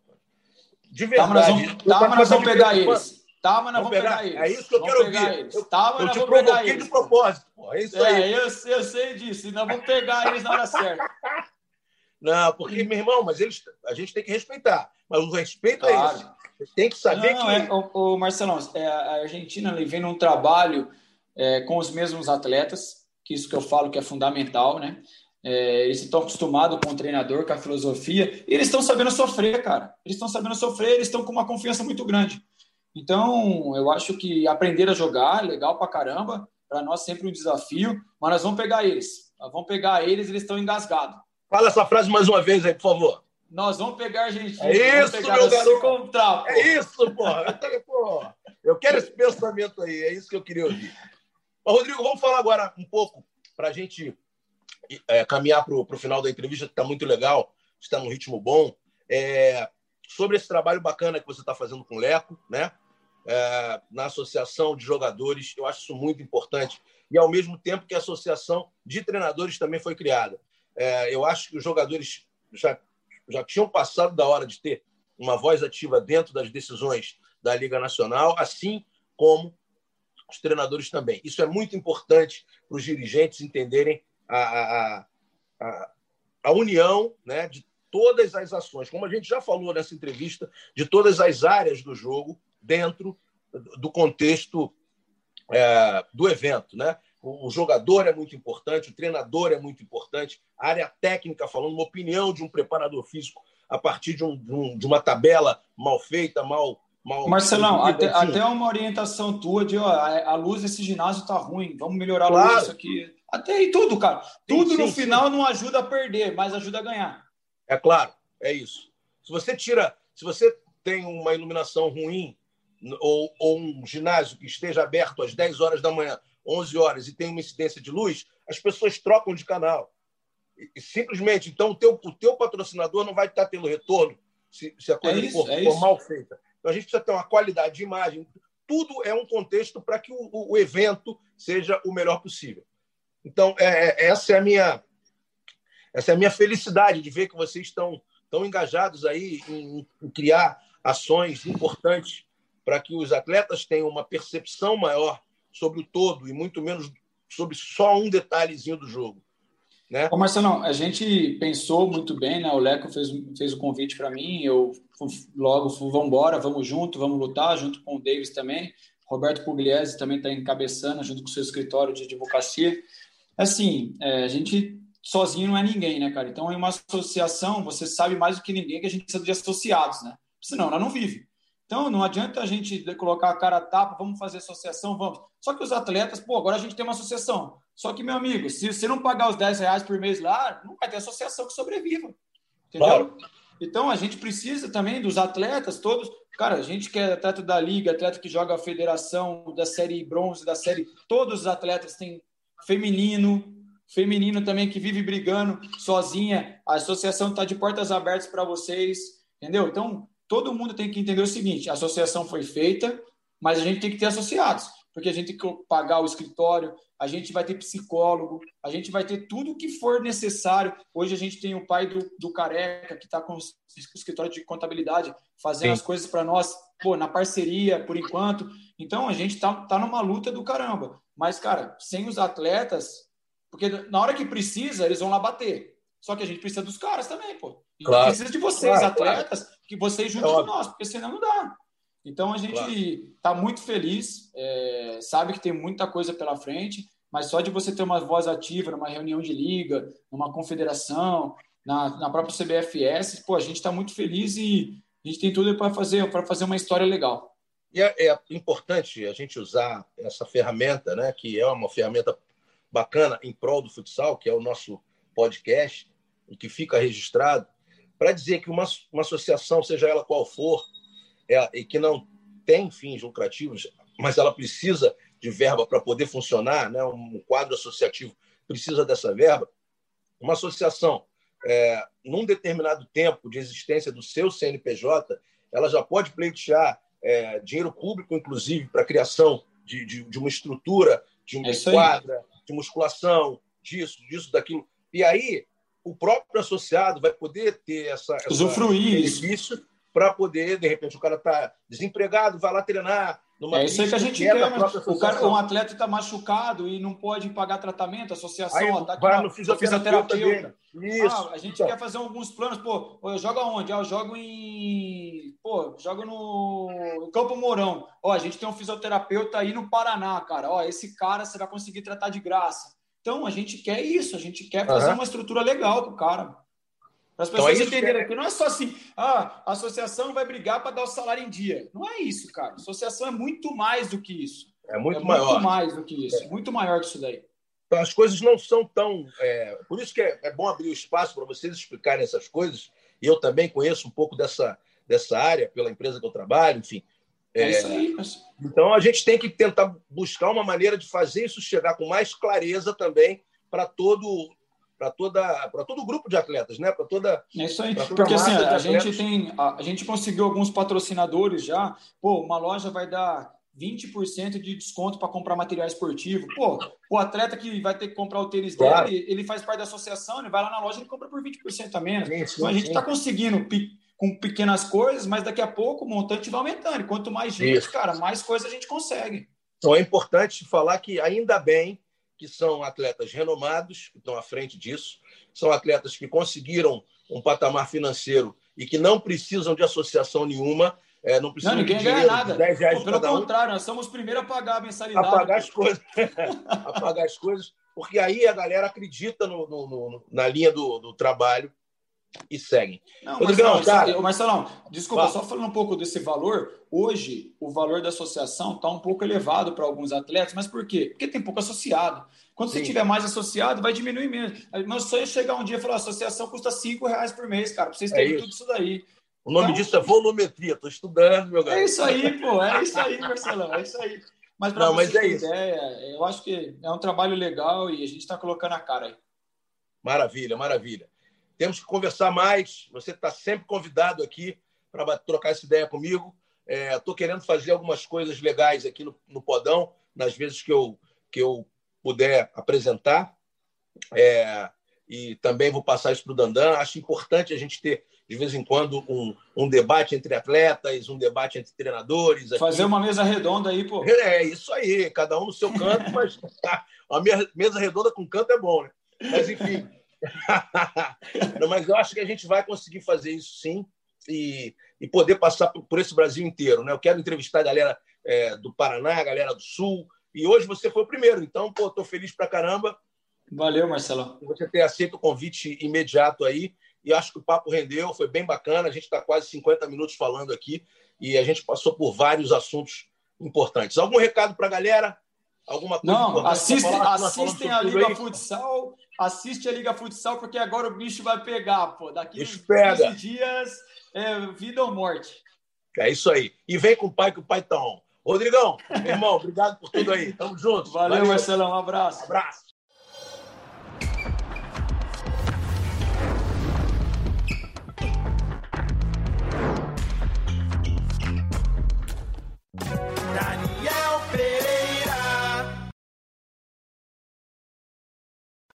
De verdade. Tá, mas nós vamos, tá, mas nós vamos pegar eles. Tá, mas nós vamos pegar, eles. É isso que eu vamos quero ouvir. Eles. Eu, tá, mas eu nós te vamos pegar eles. de propósito, pô. É isso é, aí. Eu, eu sei disso. E nós vamos pegar eles na hora certa. Não, porque, meu irmão, mas eles, a gente tem que respeitar. Mas o respeito é claro. é isso. Tem que saber não, que. É, o, o Marcelão, é, a Argentina vem num trabalho é, com os mesmos atletas, que isso que eu falo que é fundamental, né? É, eles estão acostumados com o treinador, com a filosofia, e eles estão sabendo sofrer, cara. Eles estão sabendo sofrer, eles estão com uma confiança muito grande. Então, eu acho que aprender a jogar é legal pra caramba, para nós sempre um desafio, mas nós vamos pegar eles. Nós vamos pegar eles, eles estão engasgados. Fala essa frase mais uma vez aí, por favor. Nós vamos pegar a gente. É isso, pegar meu garoto. É isso, pô. Eu quero esse pensamento aí, é isso que eu queria ouvir. Mas, Rodrigo, vamos falar agora um pouco para a gente é, caminhar para o final da entrevista, que está muito legal, está num ritmo bom, é, sobre esse trabalho bacana que você está fazendo com o Leco, né? É, na associação de jogadores, eu acho isso muito importante. E, ao mesmo tempo, que a associação de treinadores também foi criada. É, eu acho que os jogadores já, já tinham passado da hora de ter uma voz ativa dentro das decisões da Liga Nacional, assim como os treinadores também. Isso é muito importante para os dirigentes entenderem a, a, a, união né, de todas as ações, como a gente já falou nessa entrevista, de todas as áreas do jogo dentro do contexto é, do evento. Né? O, jogador é muito importante, o treinador é muito importante, a área técnica, falando uma opinião de um preparador físico a partir de, um, de, um, de uma tabela mal feita, mal Mal, Marcelão, até, até uma orientação tua de ó, a, luz desse ginásio tá ruim, vamos melhorar a luz aqui. Até aí tudo, cara. Tudo sim, no sim, final sim. não ajuda a perder, mas ajuda a ganhar. É claro, é isso. Se você tira, se você tem uma iluminação ruim ou, ou um ginásio que esteja aberto às 10 horas da manhã, 11 horas e tem uma incidência de luz, as pessoas trocam de canal. E, simplesmente, então, o teu, o teu patrocinador não vai estar tendo retorno se, se a coisa é isso, for, é for mal feita. Então, a gente precisa ter uma qualidade de imagem. Tudo é um contexto para que o, o, evento seja o melhor possível. Então, é, é, essa é a minha essa é a minha felicidade de ver que vocês estão tão engajados aí em, em criar ações importantes para que os atletas tenham uma percepção maior sobre o todo e muito menos sobre só um detalhezinho do jogo. Né? Ô a gente pensou muito bem, né? O Leco fez, fez o convite para mim, eu logo vamos embora, vamos junto, vamos lutar, junto com o Davis também. Roberto Pugliese também está encabeçando, junto com o seu escritório de advocacia. Assim, é, a gente sozinho não é ninguém, né, cara? Então, em uma associação, você sabe mais do que ninguém que a gente precisa de associados, né? Senão, ela não vive. Então, não adianta a gente colocar a cara a tapa, vamos fazer associação, vamos. Só que os atletas, pô, agora a gente tem uma associação. Só que, meu amigo, se você não pagar os 10 reais por mês lá, não vai ter associação que sobreviva. Entendeu? Claro. Então, a gente precisa também dos atletas todos. Cara, a gente que é atleta da liga, atleta que joga a federação, da série bronze, da série. Todos os atletas têm feminino, feminino também que vive brigando sozinha. A associação está de portas abertas para vocês, entendeu? Então, todo mundo tem que entender o seguinte: a associação foi feita, mas a gente tem que ter associados porque a gente tem que pagar o escritório, a gente vai ter psicólogo, a gente vai ter tudo o que for necessário. Hoje a gente tem o pai do, do Careca, que está com o escritório de contabilidade, fazendo Sim. as coisas para nós, pô, na parceria, por enquanto. Então a gente está tá numa luta do caramba. Mas, cara, sem os atletas, porque na hora que precisa, eles vão lá bater. Só que a gente precisa dos caras também, pô. A claro. precisa de vocês, claro, atletas, claro. que vocês junto é com nós, porque senão não dá. Então a gente está claro. muito feliz, é, sabe que tem muita coisa pela frente, mas só de você ter uma voz ativa numa reunião de liga, numa confederação, na, na própria CBFS, pô, a gente está muito feliz e a gente tem tudo para fazer, para fazer uma história legal. E é, é, importante a gente usar essa ferramenta, né, que é uma ferramenta bacana em prol do futsal, que é o nosso podcast, e que fica registrado, para dizer que uma, uma associação, seja ela qual for, é, e que não tem fins lucrativos, mas ela precisa de verba para poder funcionar, né, um quadro associativo precisa dessa verba, uma associação, é, num determinado tempo de existência do seu CNPJ, ela já pode pleitear é, dinheiro público, inclusive, para a criação de, de, de, uma estrutura, de uma é quadra, de musculação, disso, disso, daquilo. E aí, o próprio associado vai poder ter essa, essa usufruir isso para poder, de repente, o cara está desempregado, vai lá treinar, é isso aí que a gente quer, o cara, um atleta está machucado e não pode pagar tratamento, a associação aí, ó, tá vai no fisioterapeuta. Isso. Ah, a gente então. quer fazer alguns planos, pô, eu jogo aonde? Ah, eu jogo em, pô, jogo no Campo Mourão. Ó, a gente tem um fisioterapeuta aí no Paraná, cara. Ó, esse cara você vai conseguir tratar de graça. Então, a gente quer isso, a gente quer fazer uhum. uma estrutura legal pro cara. Para as então, pessoas então, é entenderem que não é só assim, ah, a associação vai brigar para dar o salário em dia. Não é isso, cara. A associação é muito mais do que isso. É muito é maior. Muito mais do que isso. É. Muito maior que isso daí. Então, as coisas não são tão. É... Por isso que é, é bom abrir o espaço para vocês explicarem essas coisas. E eu também conheço um pouco dessa, dessa área, pela empresa que eu trabalho, enfim. É, isso aí, mas... Então, a gente tem que tentar buscar uma maneira de fazer isso chegar com mais clareza também para todo para toda para todo o grupo de atletas, né? Para toda É isso aí. Porque assim, a gente tem a, a, gente conseguiu alguns patrocinadores já. Pô, uma loja vai dar 20% de desconto para comprar material esportivo. Pô, o atleta que vai ter que comprar o tênis claro. dele, ele faz parte da associação, ele vai lá na loja e compra por 20% a menos. Então a gente está conseguindo com pequenas coisas, mas daqui a pouco o montante vai aumentando. E quanto mais gente, Isso. cara, mais coisa a gente consegue. Então é importante falar que ainda bem que são atletas renomados, que estão à frente disso, são atletas que conseguiram um patamar financeiro e que não precisam de associação nenhuma, é, não precisam não, ninguém de dinheiro, ganha nada. 10 reais pelo contrário, um. nós somos os primeiros a pagar a mensalidade. A pagar as coisas. a pagar as coisas, porque aí a galera acredita no, no, no, na linha do, do trabalho e seguem. Não, Rodrigão, Marcelão, cara... Marcelão, desculpa, só falando um pouco desse valor, hoje o valor da associação está um pouco elevado para alguns atletas, mas por quê? Porque tem pouco associado. Quando Sim. você tiver mais associado, vai diminuir mesmo. Meu sonho é chegar um dia e falar, a associação custa cinco reais por mês, cara, para vocês terem é tudo isso daí. O nome então, disso é volumetria, estou estudando, meu garoto. É isso aí, pô, é isso aí, Marcelão, é isso aí. Mas para você ter é ideia, eu acho que é um trabalho legal e a gente está colocando a cara aí. Maravilha, maravilha. Temos que conversar mais. Você está sempre convidado aqui para trocar essa ideia comigo. Estou é, querendo fazer algumas coisas legais aqui no, no, Podão, nas vezes que eu, que eu puder apresentar. É, e também vou passar isso para o Dandan. Acho importante a gente ter, de vez em quando, um, um debate entre atletas, um debate entre treinadores. Aqui. Fazer uma mesa redonda aí, pô. É, isso aí, cada um no seu canto, mas a mesa redonda com canto é bom, né? Mas, enfim. Não, mas eu acho que a gente vai conseguir fazer isso sim e, e poder passar por, por esse Brasil inteiro. Né? Eu quero entrevistar a galera é, do Paraná, a galera do Sul, e hoje você foi o primeiro. Então, pô, tô feliz pra caramba. Valeu, Marcelo. Você ter aceito o convite imediato aí. E acho que o papo rendeu, foi bem bacana. A gente está quase 50 minutos falando aqui e a gente passou por vários assuntos importantes. Algum recado para a galera? Alguma coisa Não, assistem, assistem a Liga Futsal assiste a Liga Futsal, porque agora o bicho vai pegar, pô. Daqui uns 15 dias é vida ou morte. É isso aí. E vem com o pai, que o pai tá on. Rodrigão, meu irmão, obrigado por tudo aí. Tamo junto. Valeu, Valeu. Marcelão. Um abraço. Um abraço.